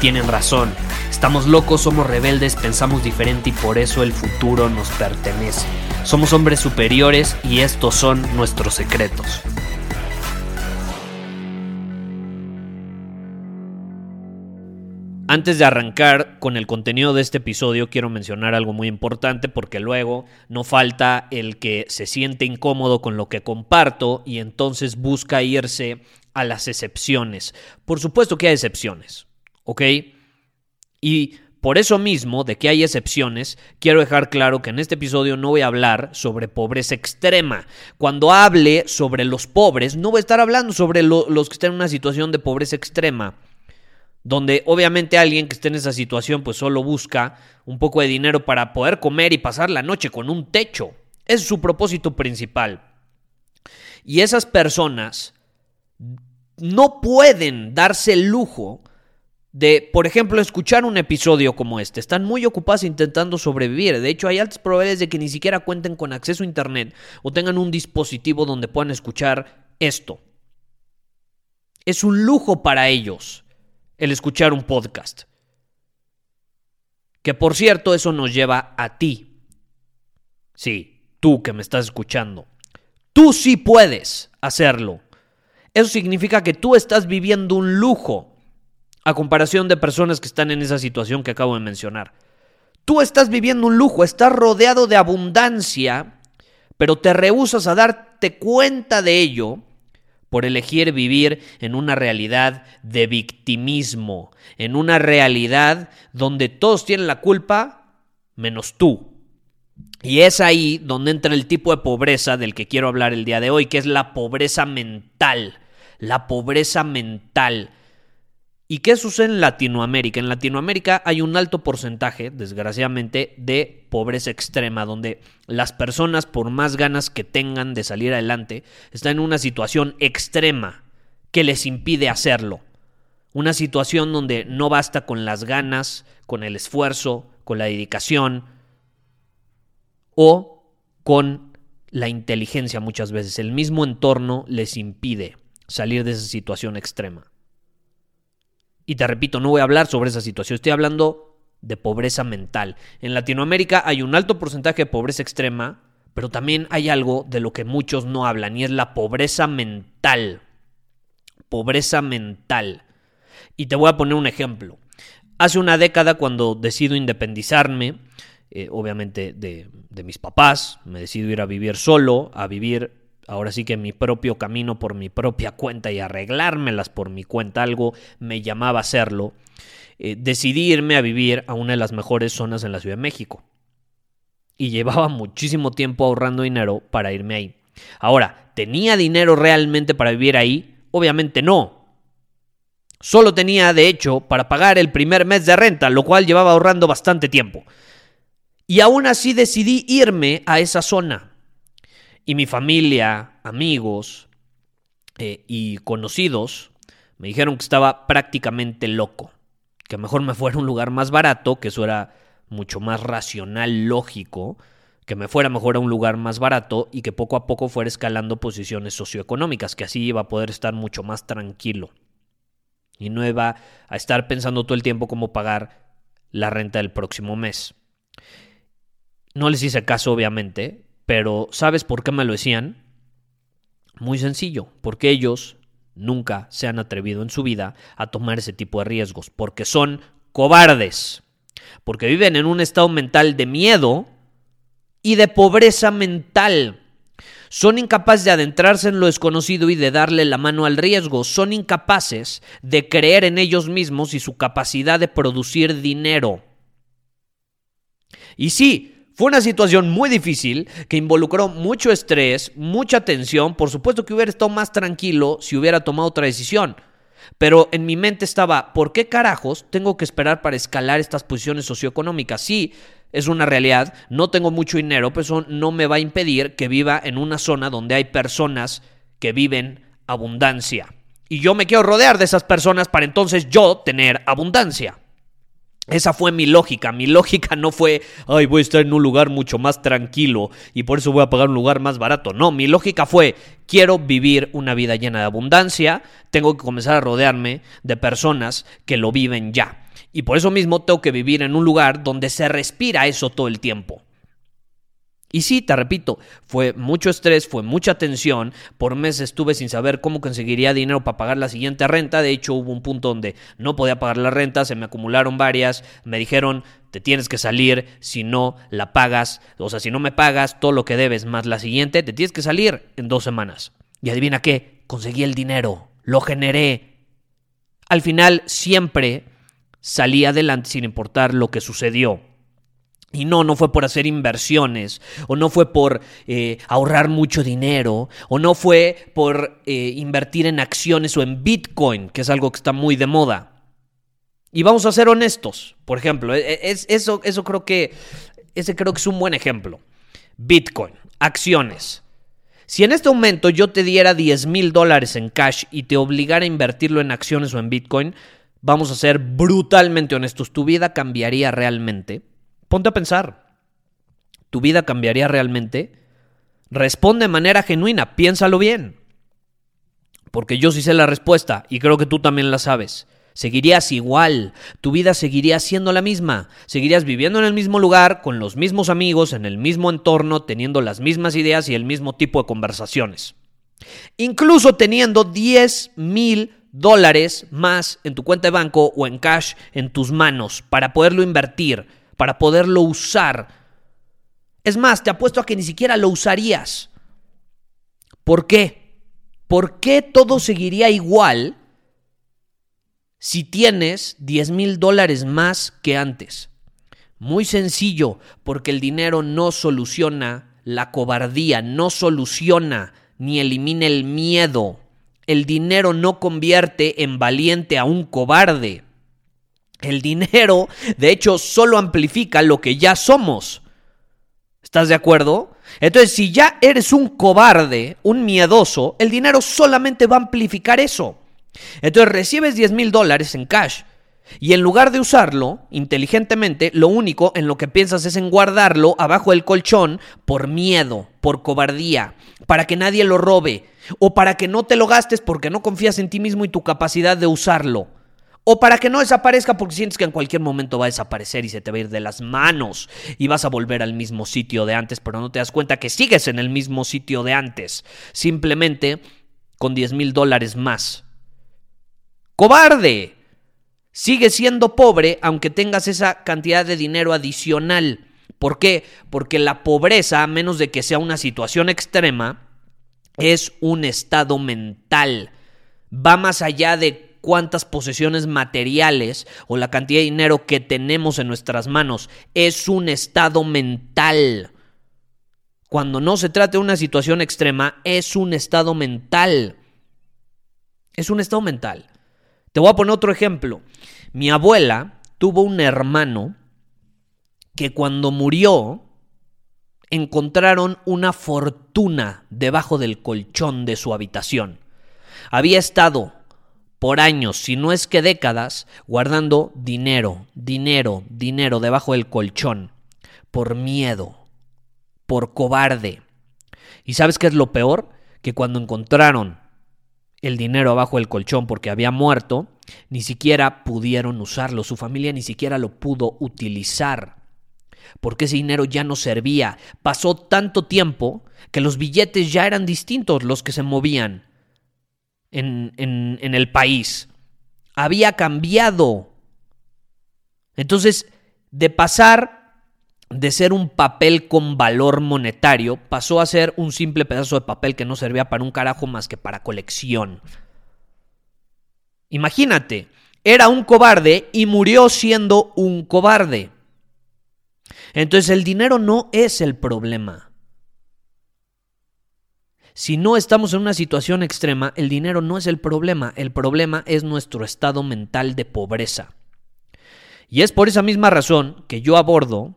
tienen razón. Estamos locos, somos rebeldes, pensamos diferente y por eso el futuro nos pertenece. Somos hombres superiores y estos son nuestros secretos. Antes de arrancar con el contenido de este episodio, quiero mencionar algo muy importante porque luego no falta el que se siente incómodo con lo que comparto y entonces busca irse a las excepciones. Por supuesto que hay excepciones, ¿ok? Y por eso mismo, de que hay excepciones, quiero dejar claro que en este episodio no voy a hablar sobre pobreza extrema. Cuando hable sobre los pobres, no voy a estar hablando sobre los que están en una situación de pobreza extrema donde obviamente alguien que esté en esa situación pues solo busca un poco de dinero para poder comer y pasar la noche con un techo. Es su propósito principal. Y esas personas no pueden darse el lujo de, por ejemplo, escuchar un episodio como este. Están muy ocupados intentando sobrevivir. De hecho, hay altas probabilidades de que ni siquiera cuenten con acceso a Internet o tengan un dispositivo donde puedan escuchar esto. Es un lujo para ellos el escuchar un podcast. Que por cierto, eso nos lleva a ti. Sí, tú que me estás escuchando. Tú sí puedes hacerlo. Eso significa que tú estás viviendo un lujo a comparación de personas que están en esa situación que acabo de mencionar. Tú estás viviendo un lujo, estás rodeado de abundancia, pero te rehusas a darte cuenta de ello por elegir vivir en una realidad de victimismo, en una realidad donde todos tienen la culpa menos tú. Y es ahí donde entra el tipo de pobreza del que quiero hablar el día de hoy, que es la pobreza mental. La pobreza mental. ¿Y qué sucede en Latinoamérica? En Latinoamérica hay un alto porcentaje, desgraciadamente, de pobreza extrema, donde las personas, por más ganas que tengan de salir adelante, están en una situación extrema que les impide hacerlo. Una situación donde no basta con las ganas, con el esfuerzo, con la dedicación o con la inteligencia muchas veces. El mismo entorno les impide salir de esa situación extrema. Y te repito, no voy a hablar sobre esa situación, estoy hablando de pobreza mental. En Latinoamérica hay un alto porcentaje de pobreza extrema, pero también hay algo de lo que muchos no hablan y es la pobreza mental. Pobreza mental. Y te voy a poner un ejemplo. Hace una década cuando decido independizarme, eh, obviamente de, de mis papás, me decido ir a vivir solo, a vivir ahora sí que mi propio camino por mi propia cuenta y arreglármelas por mi cuenta, algo me llamaba a hacerlo, eh, decidí irme a vivir a una de las mejores zonas en la Ciudad de México. Y llevaba muchísimo tiempo ahorrando dinero para irme ahí. Ahora, ¿tenía dinero realmente para vivir ahí? Obviamente no. Solo tenía, de hecho, para pagar el primer mes de renta, lo cual llevaba ahorrando bastante tiempo. Y aún así decidí irme a esa zona. Y mi familia, amigos eh, y conocidos me dijeron que estaba prácticamente loco, que mejor me fuera a un lugar más barato, que eso era mucho más racional, lógico, que me fuera mejor a un lugar más barato y que poco a poco fuera escalando posiciones socioeconómicas, que así iba a poder estar mucho más tranquilo. Y no iba a estar pensando todo el tiempo cómo pagar la renta del próximo mes. No les hice caso, obviamente, pero ¿sabes por qué me lo decían? Muy sencillo, porque ellos nunca se han atrevido en su vida a tomar ese tipo de riesgos, porque son cobardes, porque viven en un estado mental de miedo y de pobreza mental. Son incapaces de adentrarse en lo desconocido y de darle la mano al riesgo. Son incapaces de creer en ellos mismos y su capacidad de producir dinero. Y sí, fue una situación muy difícil que involucró mucho estrés, mucha tensión. Por supuesto que hubiera estado más tranquilo si hubiera tomado otra decisión. Pero en mi mente estaba, ¿por qué carajos tengo que esperar para escalar estas posiciones socioeconómicas? Sí, es una realidad, no tengo mucho dinero, pero eso no me va a impedir que viva en una zona donde hay personas que viven abundancia. Y yo me quiero rodear de esas personas para entonces yo tener abundancia. Esa fue mi lógica. Mi lógica no fue, ay, voy a estar en un lugar mucho más tranquilo y por eso voy a pagar un lugar más barato. No, mi lógica fue, quiero vivir una vida llena de abundancia, tengo que comenzar a rodearme de personas que lo viven ya. Y por eso mismo tengo que vivir en un lugar donde se respira eso todo el tiempo. Y sí, te repito, fue mucho estrés, fue mucha tensión. Por meses estuve sin saber cómo conseguiría dinero para pagar la siguiente renta. De hecho, hubo un punto donde no podía pagar la renta, se me acumularon varias. Me dijeron, te tienes que salir si no la pagas. O sea, si no me pagas todo lo que debes más la siguiente, te tienes que salir en dos semanas. Y adivina qué, conseguí el dinero, lo generé. Al final siempre salí adelante sin importar lo que sucedió. Y no, no fue por hacer inversiones, o no fue por eh, ahorrar mucho dinero, o no fue por eh, invertir en acciones o en Bitcoin, que es algo que está muy de moda. Y vamos a ser honestos, por ejemplo, e, e, es, eso, eso creo que, ese creo que es un buen ejemplo. Bitcoin, acciones. Si en este momento yo te diera 10 mil dólares en cash y te obligara a invertirlo en acciones o en Bitcoin, vamos a ser brutalmente honestos, tu vida cambiaría realmente. Ponte a pensar, ¿tu vida cambiaría realmente? Responde de manera genuina, piénsalo bien. Porque yo sí sé la respuesta y creo que tú también la sabes. Seguirías igual, tu vida seguiría siendo la misma, seguirías viviendo en el mismo lugar, con los mismos amigos, en el mismo entorno, teniendo las mismas ideas y el mismo tipo de conversaciones. Incluso teniendo 10 mil dólares más en tu cuenta de banco o en cash en tus manos para poderlo invertir para poderlo usar. Es más, te apuesto a que ni siquiera lo usarías. ¿Por qué? ¿Por qué todo seguiría igual si tienes 10 mil dólares más que antes? Muy sencillo, porque el dinero no soluciona la cobardía, no soluciona ni elimina el miedo. El dinero no convierte en valiente a un cobarde. El dinero, de hecho, solo amplifica lo que ya somos. ¿Estás de acuerdo? Entonces, si ya eres un cobarde, un miedoso, el dinero solamente va a amplificar eso. Entonces, recibes 10 mil dólares en cash. Y en lugar de usarlo inteligentemente, lo único en lo que piensas es en guardarlo abajo del colchón por miedo, por cobardía, para que nadie lo robe, o para que no te lo gastes porque no confías en ti mismo y tu capacidad de usarlo. O para que no desaparezca porque sientes que en cualquier momento va a desaparecer y se te va a ir de las manos y vas a volver al mismo sitio de antes, pero no te das cuenta que sigues en el mismo sitio de antes, simplemente con 10 mil dólares más. ¡Cobarde! Sigue siendo pobre aunque tengas esa cantidad de dinero adicional. ¿Por qué? Porque la pobreza, a menos de que sea una situación extrema, es un estado mental. Va más allá de cuántas posesiones materiales o la cantidad de dinero que tenemos en nuestras manos. Es un estado mental. Cuando no se trata de una situación extrema, es un estado mental. Es un estado mental. Te voy a poner otro ejemplo. Mi abuela tuvo un hermano que cuando murió encontraron una fortuna debajo del colchón de su habitación. Había estado por años, si no es que décadas, guardando dinero, dinero, dinero debajo del colchón, por miedo, por cobarde. ¿Y sabes qué es lo peor? Que cuando encontraron el dinero abajo del colchón porque había muerto, ni siquiera pudieron usarlo, su familia ni siquiera lo pudo utilizar, porque ese dinero ya no servía. Pasó tanto tiempo que los billetes ya eran distintos los que se movían en, en, el país. Había cambiado. Entonces, de pasar de ser un papel con valor monetario, pasó a ser un simple pedazo de papel que no servía para un carajo más que para colección. Imagínate, era un cobarde y murió siendo un cobarde. Entonces el dinero no es el problema. Si no estamos en una situación extrema, el dinero no es el problema, el problema es nuestro estado mental de pobreza. Y es por esa misma razón que yo abordo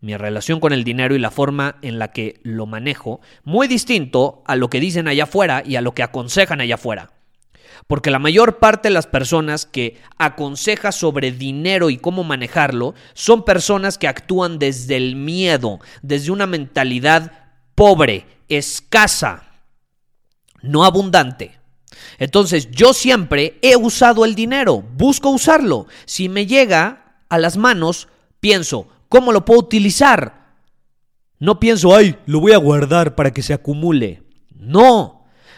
mi relación con el dinero y la forma en la que lo manejo muy distinto a lo que dicen allá afuera y a lo que aconsejan allá afuera. Porque la mayor parte de las personas que aconseja sobre dinero y cómo manejarlo son personas que actúan desde el miedo, desde una mentalidad pobre, escasa, no abundante. Entonces yo siempre he usado el dinero, busco usarlo. Si me llega a las manos, pienso, ¿cómo lo puedo utilizar? No pienso, ay, lo voy a guardar para que se acumule. No,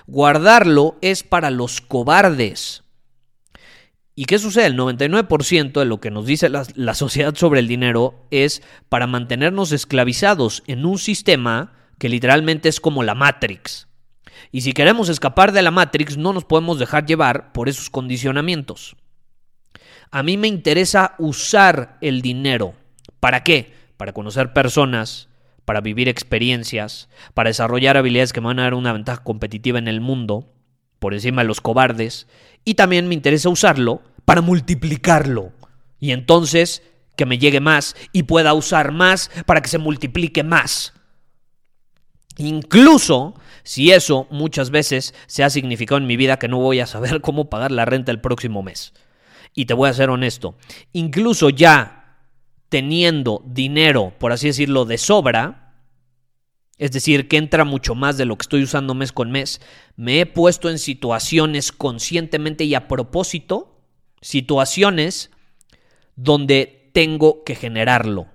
Guardarlo es para los cobardes. ¿Y qué sucede? El 99% de lo que nos dice la, la, sociedad sobre el dinero es para mantenernos esclavizados en un sistema que literalmente es como la Matrix. Y si queremos escapar de la Matrix, no nos podemos dejar llevar por esos condicionamientos. A mí me interesa usar el dinero. ¿Para qué? Para conocer personas, para vivir experiencias, para desarrollar habilidades que me van a dar una ventaja competitiva en el mundo, por encima de los cobardes, y también me interesa usarlo para multiplicarlo. Y entonces que me llegue más y pueda usar más para que se multiplique más. Incluso si eso muchas veces se ha significado en mi vida que no voy a saber cómo pagar la renta el próximo mes. Y te voy a ser honesto, incluso ya teniendo dinero, por así decirlo, de sobra, es decir, que entra mucho más de lo que estoy usando mes con mes, me he puesto en situaciones conscientemente y a propósito, situaciones donde tengo que generarlo,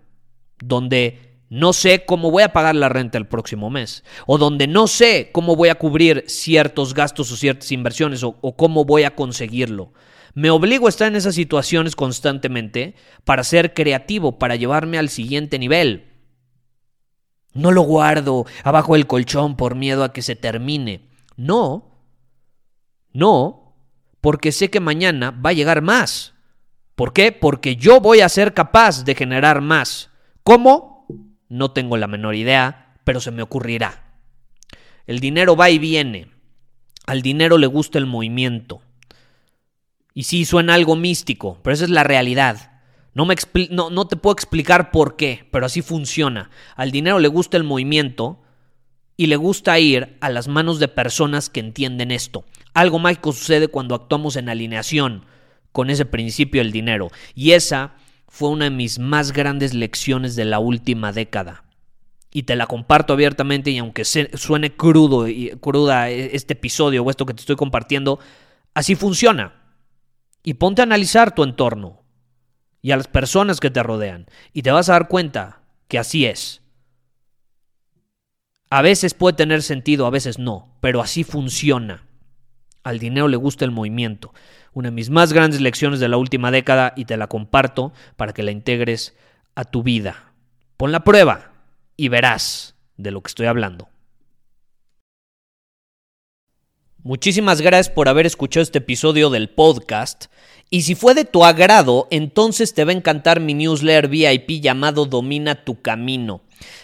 donde no sé cómo voy a pagar la renta el próximo mes, o donde no sé cómo voy a cubrir ciertos gastos o ciertas inversiones, o, cómo voy a conseguirlo. Me obligo a estar en esas situaciones constantemente para ser creativo, para llevarme al siguiente nivel. No lo guardo abajo del colchón por miedo a que se termine. No, no, porque sé que mañana va a llegar más. ¿Por qué? Porque yo voy a ser capaz de generar más. ¿Cómo? No tengo la menor idea, pero se me ocurrirá. El dinero va y viene. Al dinero le gusta el movimiento. Y sí, suena algo místico, pero esa es la realidad. No, me no, no te puedo explicar por qué, pero así funciona. Al dinero le gusta el movimiento y le gusta ir a las manos de personas que entienden esto. Algo mágico sucede cuando actuamos en alineación con ese principio del dinero. Y esa fue una de mis más grandes lecciones de la última década. Y te la comparto abiertamente y aunque suene crudo y cruda este episodio o esto que te estoy compartiendo, así funciona. Y ponte a analizar tu entorno y a las personas que te rodean. Y te vas a dar cuenta que así es. A veces puede tener sentido, a veces no, pero así funciona. Al dinero le gusta el movimiento. Una de mis más grandes lecciones de la última década y te la comparto para que la integres a tu vida. Pon la prueba y verás de lo que estoy hablando. Muchísimas gracias por haber escuchado este episodio del podcast. Y si fue de tu agrado, entonces te va a encantar mi newsletter VIP llamado Domina tu Camino.